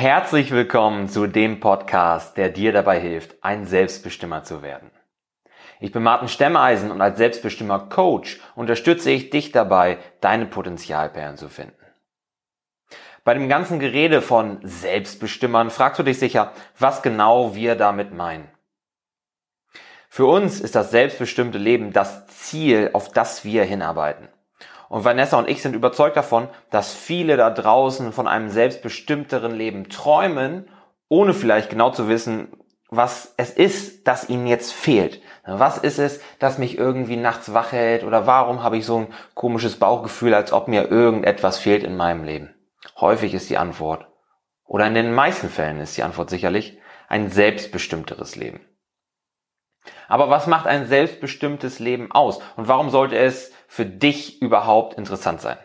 Herzlich willkommen zu dem Podcast, der dir dabei hilft, ein Selbstbestimmer zu werden. Ich bin Martin Stemmeisen und als Selbstbestimmer Coach unterstütze ich dich dabei, deine Potenzialperlen zu finden. Bei dem ganzen Gerede von Selbstbestimmern fragst du dich sicher, was genau wir damit meinen. Für uns ist das selbstbestimmte Leben das Ziel, auf das wir hinarbeiten. Und Vanessa und ich sind überzeugt davon, dass viele da draußen von einem selbstbestimmteren Leben träumen, ohne vielleicht genau zu wissen, was es ist, das ihnen jetzt fehlt. Was ist es, das mich irgendwie nachts wach hält oder warum habe ich so ein komisches Bauchgefühl, als ob mir irgendetwas fehlt in meinem Leben? Häufig ist die Antwort, oder in den meisten Fällen ist die Antwort sicherlich, ein selbstbestimmteres Leben. Aber was macht ein selbstbestimmtes Leben aus? Und warum sollte es für dich überhaupt interessant sein?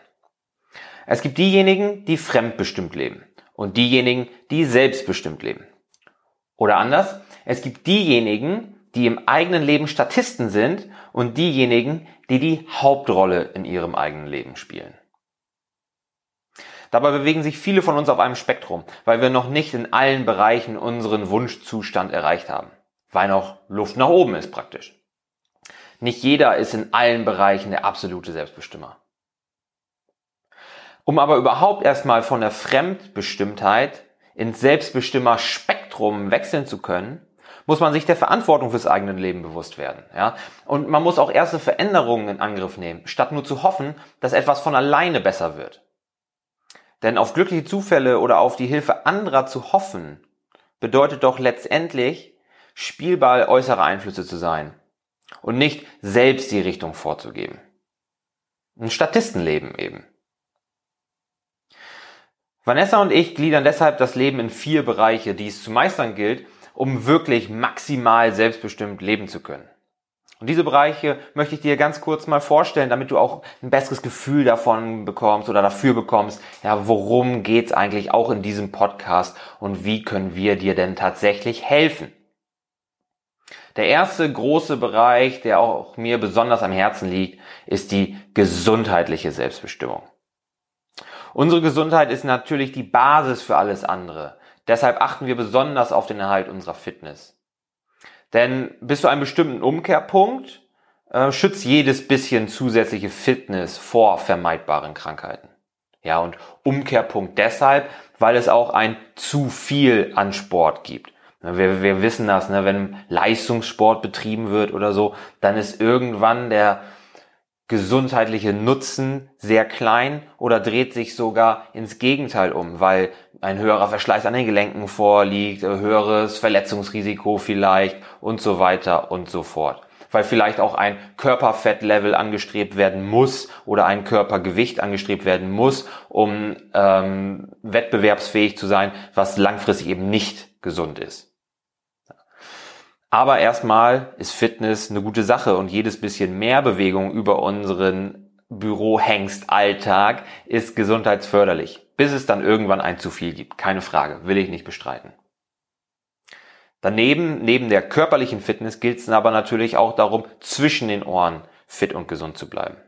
Es gibt diejenigen, die fremdbestimmt leben und diejenigen, die selbstbestimmt leben. Oder anders, es gibt diejenigen, die im eigenen Leben Statisten sind und diejenigen, die die Hauptrolle in ihrem eigenen Leben spielen. Dabei bewegen sich viele von uns auf einem Spektrum, weil wir noch nicht in allen Bereichen unseren Wunschzustand erreicht haben weil noch Luft nach oben ist praktisch. Nicht jeder ist in allen Bereichen der absolute Selbstbestimmer. Um aber überhaupt erstmal von der Fremdbestimmtheit ins Selbstbestimmer-Spektrum wechseln zu können, muss man sich der Verantwortung fürs eigene Leben bewusst werden. Ja? Und man muss auch erste Veränderungen in Angriff nehmen, statt nur zu hoffen, dass etwas von alleine besser wird. Denn auf glückliche Zufälle oder auf die Hilfe anderer zu hoffen, bedeutet doch letztendlich, Spielball äußerer Einflüsse zu sein und nicht selbst die Richtung vorzugeben. Ein Statistenleben eben. Vanessa und ich gliedern deshalb das Leben in vier Bereiche, die es zu meistern gilt, um wirklich maximal selbstbestimmt leben zu können. Und diese Bereiche möchte ich dir ganz kurz mal vorstellen, damit du auch ein besseres Gefühl davon bekommst oder dafür bekommst, ja, worum geht's eigentlich auch in diesem Podcast und wie können wir dir denn tatsächlich helfen? Der erste große Bereich, der auch mir besonders am Herzen liegt, ist die gesundheitliche Selbstbestimmung. Unsere Gesundheit ist natürlich die Basis für alles andere. Deshalb achten wir besonders auf den Erhalt unserer Fitness. Denn bis zu einem bestimmten Umkehrpunkt äh, schützt jedes bisschen zusätzliche Fitness vor vermeidbaren Krankheiten. Ja, und Umkehrpunkt deshalb, weil es auch ein zu viel an Sport gibt. Wir, wir wissen das, ne? wenn Leistungssport betrieben wird oder so, dann ist irgendwann der gesundheitliche Nutzen sehr klein oder dreht sich sogar ins Gegenteil um, weil ein höherer Verschleiß an den Gelenken vorliegt, höheres Verletzungsrisiko vielleicht und so weiter und so fort. Weil vielleicht auch ein Körperfettlevel angestrebt werden muss oder ein Körpergewicht angestrebt werden muss, um ähm, wettbewerbsfähig zu sein, was langfristig eben nicht gesund ist. Aber erstmal ist Fitness eine gute Sache und jedes bisschen mehr Bewegung über unseren Bürohengst-Alltag ist gesundheitsförderlich, bis es dann irgendwann ein zu viel gibt. Keine Frage, will ich nicht bestreiten. Daneben, neben der körperlichen Fitness gilt es aber natürlich auch darum, zwischen den Ohren fit und gesund zu bleiben.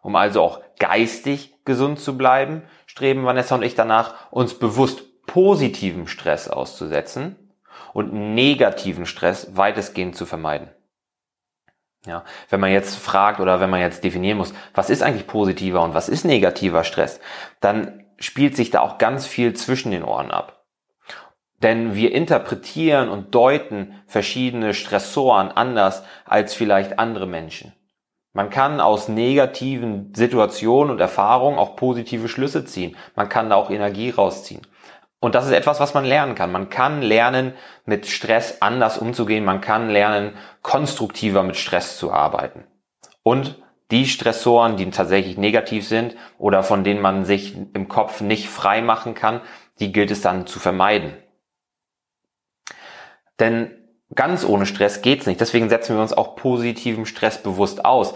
Um also auch geistig gesund zu bleiben, streben Vanessa und ich danach, uns bewusst positiven Stress auszusetzen und negativen Stress weitestgehend zu vermeiden. Ja, wenn man jetzt fragt oder wenn man jetzt definieren muss, was ist eigentlich positiver und was ist negativer Stress, dann spielt sich da auch ganz viel zwischen den Ohren ab. Denn wir interpretieren und deuten verschiedene Stressoren anders als vielleicht andere Menschen. Man kann aus negativen Situationen und Erfahrungen auch positive Schlüsse ziehen. Man kann da auch Energie rausziehen. Und das ist etwas, was man lernen kann. Man kann lernen, mit Stress anders umzugehen. Man kann lernen, konstruktiver mit Stress zu arbeiten. Und die Stressoren, die tatsächlich negativ sind oder von denen man sich im Kopf nicht frei machen kann, die gilt es dann zu vermeiden. Denn ganz ohne Stress geht's nicht. Deswegen setzen wir uns auch positiven Stress bewusst aus.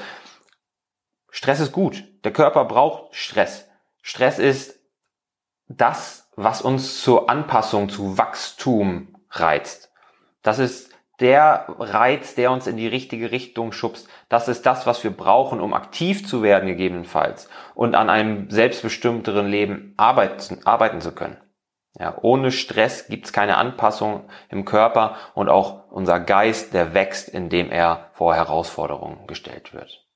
Stress ist gut. Der Körper braucht Stress. Stress ist das, was uns zur Anpassung, zu Wachstum reizt. Das ist der Reiz, der uns in die richtige Richtung schubst. Das ist das, was wir brauchen, um aktiv zu werden gegebenenfalls und an einem selbstbestimmteren Leben arbeiten, arbeiten zu können. Ja, ohne Stress gibt's keine Anpassung im Körper und auch unser Geist, der wächst, indem er vor Herausforderungen gestellt wird.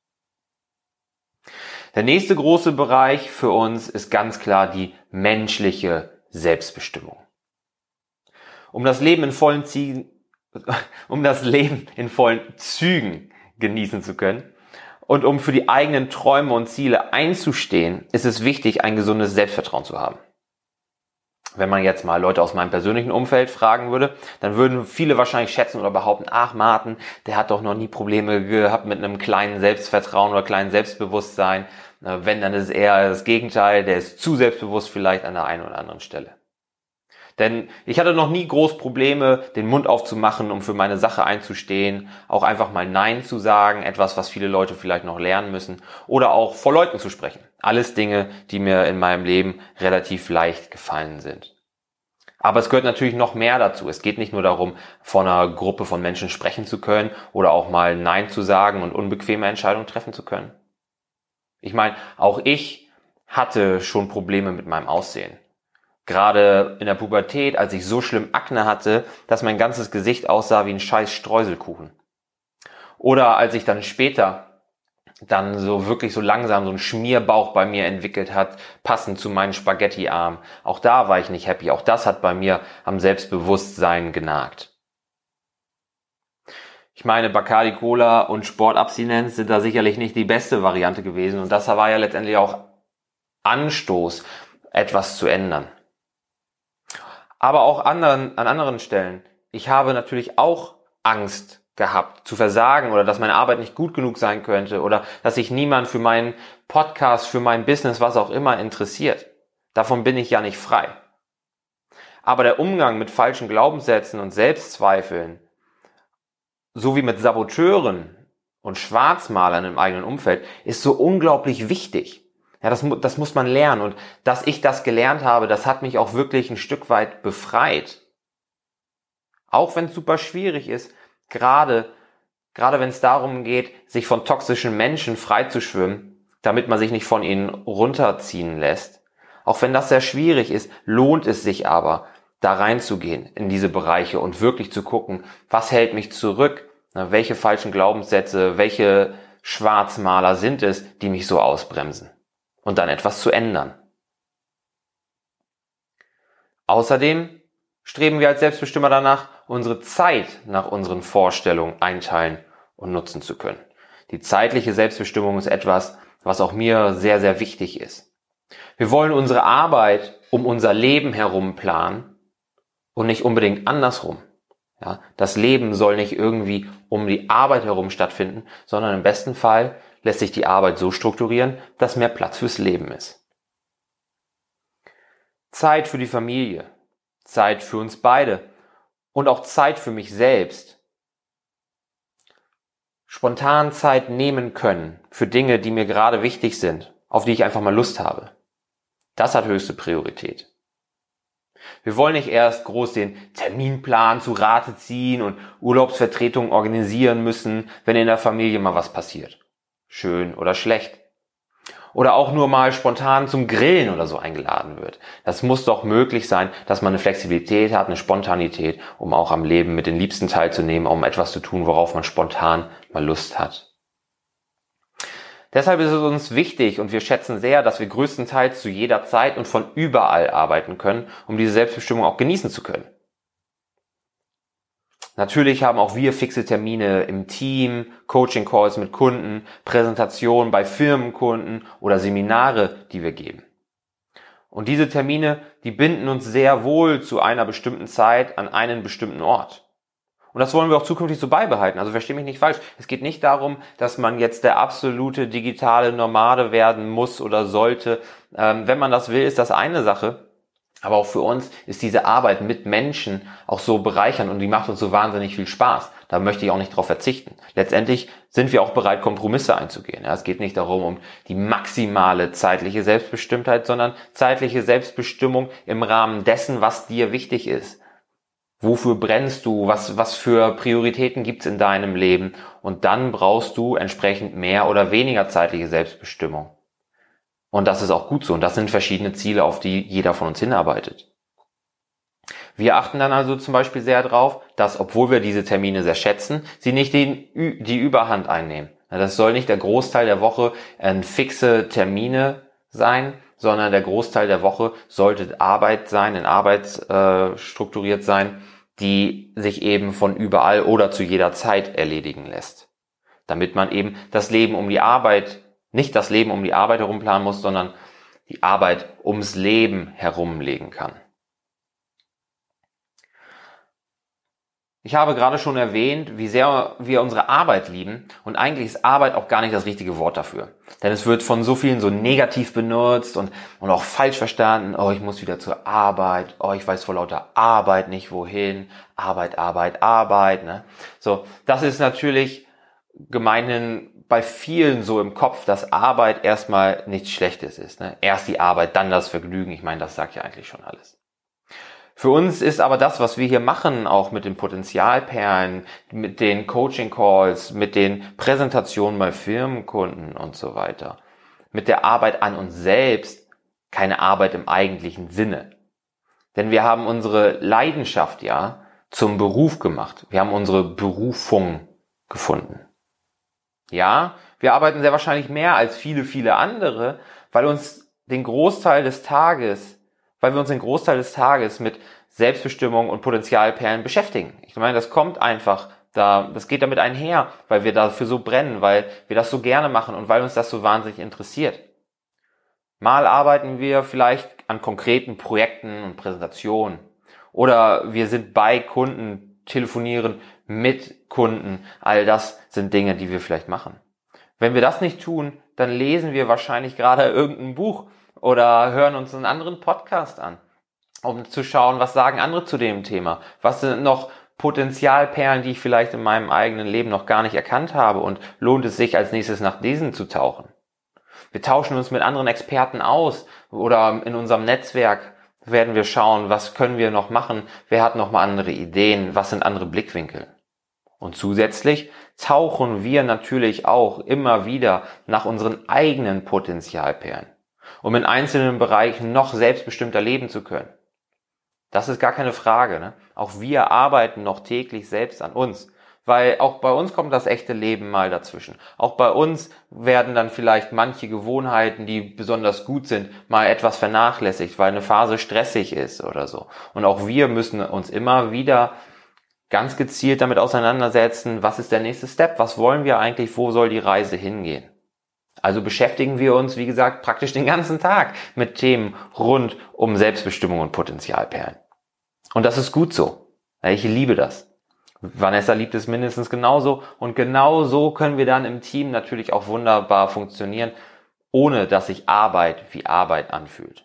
Der nächste große Bereich für uns ist ganz klar die menschliche Selbstbestimmung. Um das Leben in vollen Ziegen, um das Leben in vollen Zügen genießen zu können und um für die eigenen Träume und Ziele einzustehen, ist es wichtig, ein gesundes Selbstvertrauen zu haben. Wenn man jetzt mal Leute aus meinem persönlichen Umfeld fragen würde, dann würden viele wahrscheinlich schätzen oder behaupten, ach Martin, der hat doch noch nie Probleme gehabt mit einem kleinen Selbstvertrauen oder kleinen Selbstbewusstsein. Wenn, dann ist es eher das Gegenteil, der ist zu selbstbewusst vielleicht an der einen oder anderen Stelle. Denn ich hatte noch nie groß Probleme, den Mund aufzumachen, um für meine Sache einzustehen, auch einfach mal Nein zu sagen, etwas, was viele Leute vielleicht noch lernen müssen, oder auch vor Leuten zu sprechen. Alles Dinge, die mir in meinem Leben relativ leicht gefallen sind. Aber es gehört natürlich noch mehr dazu. Es geht nicht nur darum, vor einer Gruppe von Menschen sprechen zu können oder auch mal Nein zu sagen und unbequeme Entscheidungen treffen zu können. Ich meine, auch ich hatte schon Probleme mit meinem Aussehen. Gerade in der Pubertät, als ich so schlimm Akne hatte, dass mein ganzes Gesicht aussah wie ein scheiß Streuselkuchen. Oder als ich dann später dann so wirklich so langsam so ein Schmierbauch bei mir entwickelt hat, passend zu meinen Spaghetti-Armen. Auch da war ich nicht happy. Auch das hat bei mir am Selbstbewusstsein genagt. Ich meine, Bacardi Cola und Sportabstinenz sind da sicherlich nicht die beste Variante gewesen. Und das war ja letztendlich auch Anstoß, etwas zu ändern aber auch anderen, an anderen Stellen. Ich habe natürlich auch Angst gehabt, zu versagen oder dass meine Arbeit nicht gut genug sein könnte oder dass sich niemand für meinen Podcast, für mein Business, was auch immer interessiert. Davon bin ich ja nicht frei. Aber der Umgang mit falschen Glaubenssätzen und Selbstzweifeln, sowie mit Saboteuren und Schwarzmalern im eigenen Umfeld, ist so unglaublich wichtig. Ja, das, das muss man lernen. Und dass ich das gelernt habe, das hat mich auch wirklich ein Stück weit befreit. Auch wenn es super schwierig ist, gerade, gerade wenn es darum geht, sich von toxischen Menschen freizuschwimmen, damit man sich nicht von ihnen runterziehen lässt. Auch wenn das sehr schwierig ist, lohnt es sich aber, da reinzugehen in diese Bereiche und wirklich zu gucken, was hält mich zurück? welche falschen Glaubenssätze, welche Schwarzmaler sind es, die mich so ausbremsen? und dann etwas zu ändern. Außerdem streben wir als Selbstbestimmer danach, unsere Zeit nach unseren Vorstellungen einteilen und nutzen zu können. Die zeitliche Selbstbestimmung ist etwas, was auch mir sehr, sehr wichtig ist. Wir wollen unsere Arbeit um unser Leben herum planen und nicht unbedingt andersrum. Ja, das Leben soll nicht irgendwie um die Arbeit herum stattfinden, sondern im besten Fall lässt sich die Arbeit so strukturieren, dass mehr Platz fürs Leben ist. Zeit für die Familie, Zeit für uns beide und auch Zeit für mich selbst. Spontan Zeit nehmen können für Dinge, die mir gerade wichtig sind, auf die ich einfach mal Lust habe. Das hat höchste Priorität. Wir wollen nicht erst groß den Terminplan zu Rate ziehen und Urlaubsvertretungen organisieren müssen, wenn in der Familie mal was passiert schön oder schlecht. Oder auch nur mal spontan zum Grillen oder so eingeladen wird. Das muss doch möglich sein, dass man eine Flexibilität hat, eine Spontanität, um auch am Leben mit den Liebsten teilzunehmen, um etwas zu tun, worauf man spontan mal Lust hat. Deshalb ist es uns wichtig und wir schätzen sehr, dass wir größtenteils zu jeder Zeit und von überall arbeiten können, um diese Selbstbestimmung auch genießen zu können. Natürlich haben auch wir fixe Termine im Team, Coaching-Calls mit Kunden, Präsentationen bei Firmenkunden oder Seminare, die wir geben. Und diese Termine, die binden uns sehr wohl zu einer bestimmten Zeit an einen bestimmten Ort. Und das wollen wir auch zukünftig so beibehalten. Also verstehe mich nicht falsch. Es geht nicht darum, dass man jetzt der absolute digitale Nomade werden muss oder sollte. Ähm, wenn man das will, ist das eine Sache. Aber auch für uns ist diese Arbeit mit Menschen auch so bereichernd und die macht uns so wahnsinnig viel Spaß. Da möchte ich auch nicht drauf verzichten. Letztendlich sind wir auch bereit, Kompromisse einzugehen. Ja, es geht nicht darum, um die maximale zeitliche Selbstbestimmtheit, sondern zeitliche Selbstbestimmung im Rahmen dessen, was dir wichtig ist. Wofür brennst du? Was, was für Prioritäten gibt's in deinem Leben? Und dann brauchst du entsprechend mehr oder weniger zeitliche Selbstbestimmung. Und das ist auch gut so. Und das sind verschiedene Ziele, auf die jeder von uns hinarbeitet. Wir achten dann also zum Beispiel sehr darauf, dass, obwohl wir diese Termine sehr schätzen, sie nicht den, die Überhand einnehmen. Das soll nicht der Großteil der Woche äh, fixe Termine sein, sondern der Großteil der Woche sollte Arbeit sein, in Arbeit äh, strukturiert sein, die sich eben von überall oder zu jeder Zeit erledigen lässt. Damit man eben das Leben um die Arbeit, nicht das Leben um die Arbeit herum planen muss, sondern die Arbeit ums Leben herumlegen kann. Ich habe gerade schon erwähnt, wie sehr wir unsere Arbeit lieben und eigentlich ist Arbeit auch gar nicht das richtige Wort dafür. Denn es wird von so vielen so negativ benutzt und, und auch falsch verstanden. Oh, ich muss wieder zur Arbeit. Oh, ich weiß vor lauter Arbeit nicht wohin. Arbeit, Arbeit, Arbeit. Ne? So, das ist natürlich gemeinhin bei vielen so im Kopf, dass Arbeit erstmal nichts Schlechtes ist. Ne? Erst die Arbeit, dann das Vergnügen. Ich meine, das sagt ja eigentlich schon alles. Für uns ist aber das, was wir hier machen, auch mit den Potenzialperlen, mit den Coaching Calls, mit den Präsentationen bei Firmenkunden und so weiter, mit der Arbeit an uns selbst, keine Arbeit im eigentlichen Sinne. Denn wir haben unsere Leidenschaft ja zum Beruf gemacht. Wir haben unsere Berufung gefunden. Ja, wir arbeiten sehr wahrscheinlich mehr als viele, viele andere, weil uns den Großteil des Tages weil wir uns den Großteil des Tages mit Selbstbestimmung und Potenzialperlen beschäftigen. Ich meine, das kommt einfach da, das geht damit einher, weil wir dafür so brennen, weil wir das so gerne machen und weil uns das so wahnsinnig interessiert. Mal arbeiten wir vielleicht an konkreten Projekten und Präsentationen oder wir sind bei Kunden, telefonieren mit Kunden. All das sind Dinge, die wir vielleicht machen. Wenn wir das nicht tun, dann lesen wir wahrscheinlich gerade irgendein Buch oder hören uns einen anderen Podcast an, um zu schauen, was sagen andere zu dem Thema, was sind noch Potenzialperlen, die ich vielleicht in meinem eigenen Leben noch gar nicht erkannt habe? Und lohnt es sich als nächstes nach diesen zu tauchen. Wir tauschen uns mit anderen Experten aus oder in unserem Netzwerk werden wir schauen, was können wir noch machen, wer hat noch mal andere Ideen, was sind andere Blickwinkel. Und zusätzlich tauchen wir natürlich auch immer wieder nach unseren eigenen Potenzialperlen um in einzelnen Bereichen noch selbstbestimmter leben zu können. Das ist gar keine Frage. Ne? Auch wir arbeiten noch täglich selbst an uns. Weil auch bei uns kommt das echte Leben mal dazwischen. Auch bei uns werden dann vielleicht manche Gewohnheiten, die besonders gut sind, mal etwas vernachlässigt, weil eine Phase stressig ist oder so. Und auch wir müssen uns immer wieder ganz gezielt damit auseinandersetzen, was ist der nächste Step, was wollen wir eigentlich, wo soll die Reise hingehen. Also beschäftigen wir uns, wie gesagt, praktisch den ganzen Tag mit Themen rund um Selbstbestimmung und Potenzialperlen. Und das ist gut so. Ich liebe das. Vanessa liebt es mindestens genauso. Und genau so können wir dann im Team natürlich auch wunderbar funktionieren, ohne dass sich Arbeit wie Arbeit anfühlt.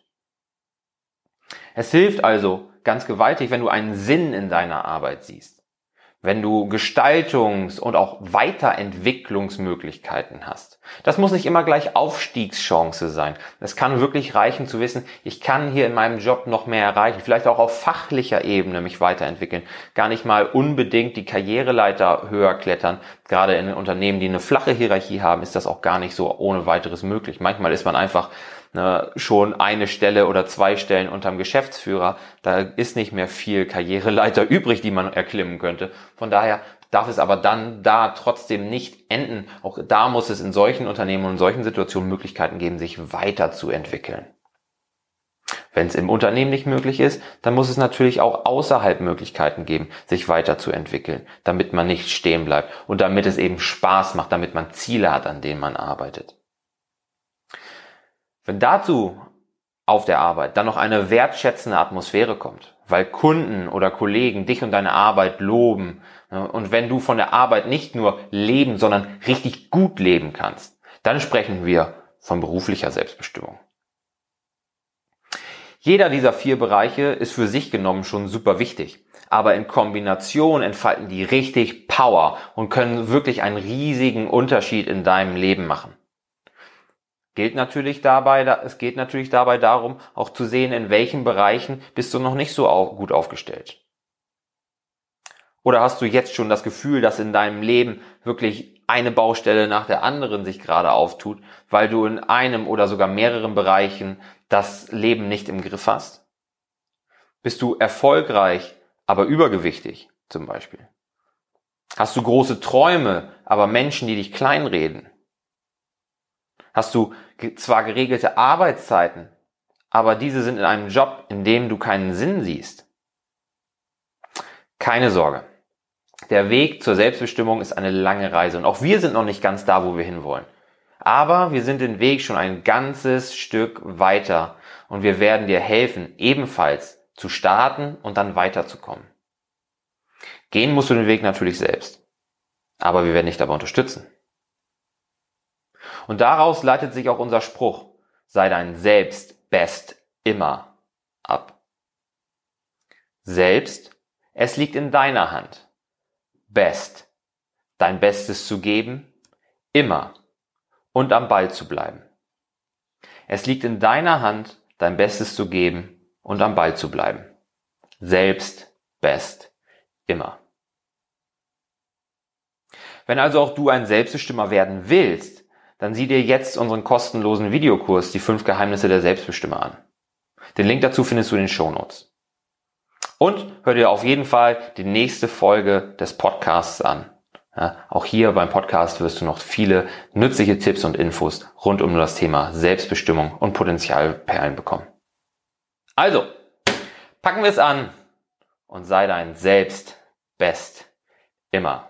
Es hilft also ganz gewaltig, wenn du einen Sinn in deiner Arbeit siehst. Wenn du Gestaltungs- und auch Weiterentwicklungsmöglichkeiten hast. Das muss nicht immer gleich Aufstiegschance sein. Es kann wirklich reichen zu wissen, ich kann hier in meinem Job noch mehr erreichen, vielleicht auch auf fachlicher Ebene mich weiterentwickeln, gar nicht mal unbedingt die Karriereleiter höher klettern. Gerade in Unternehmen, die eine flache Hierarchie haben, ist das auch gar nicht so ohne weiteres möglich. Manchmal ist man einfach ne, schon eine Stelle oder zwei Stellen unterm Geschäftsführer. Da ist nicht mehr viel Karriereleiter übrig, die man erklimmen könnte. Von daher darf es aber dann da trotzdem nicht enden. Auch da muss es in solchen Unternehmen und in solchen Situationen Möglichkeiten geben, sich weiterzuentwickeln. Wenn es im Unternehmen nicht möglich ist, dann muss es natürlich auch außerhalb Möglichkeiten geben, sich weiterzuentwickeln, damit man nicht stehen bleibt und damit es eben Spaß macht, damit man Ziele hat, an denen man arbeitet. Wenn dazu auf der Arbeit dann noch eine wertschätzende Atmosphäre kommt, weil Kunden oder Kollegen dich und deine Arbeit loben, und wenn du von der Arbeit nicht nur leben, sondern richtig gut leben kannst, dann sprechen wir von beruflicher Selbstbestimmung. Jeder dieser vier Bereiche ist für sich genommen schon super wichtig. Aber in Kombination entfalten die richtig Power und können wirklich einen riesigen Unterschied in deinem Leben machen. Gilt natürlich dabei, es geht natürlich dabei darum, auch zu sehen, in welchen Bereichen bist du noch nicht so gut aufgestellt. Oder hast du jetzt schon das Gefühl, dass in deinem Leben wirklich eine Baustelle nach der anderen sich gerade auftut, weil du in einem oder sogar mehreren Bereichen das Leben nicht im Griff hast? Bist du erfolgreich, aber übergewichtig zum Beispiel? Hast du große Träume, aber Menschen, die dich kleinreden? Hast du zwar geregelte Arbeitszeiten, aber diese sind in einem Job, in dem du keinen Sinn siehst? Keine Sorge. Der Weg zur Selbstbestimmung ist eine lange Reise und auch wir sind noch nicht ganz da, wo wir hinwollen. Aber wir sind den Weg schon ein ganzes Stück weiter und wir werden dir helfen, ebenfalls zu starten und dann weiterzukommen. Gehen musst du den Weg natürlich selbst. Aber wir werden dich dabei unterstützen. Und daraus leitet sich auch unser Spruch, sei dein Selbst best immer ab. Selbst, es liegt in deiner Hand. Best, dein Bestes zu geben, immer und am Ball zu bleiben. Es liegt in deiner Hand, dein Bestes zu geben und am Ball zu bleiben. Selbst, best, immer. Wenn also auch du ein Selbstbestimmer werden willst, dann sieh dir jetzt unseren kostenlosen Videokurs Die fünf Geheimnisse der Selbstbestimmer an. Den Link dazu findest du in den Shownotes. Und hör dir auf jeden Fall die nächste Folge des Podcasts an. Ja, auch hier beim Podcast wirst du noch viele nützliche Tipps und Infos rund um das Thema Selbstbestimmung und Potenzialperlen bekommen. Also, packen wir es an und sei dein Selbst best immer.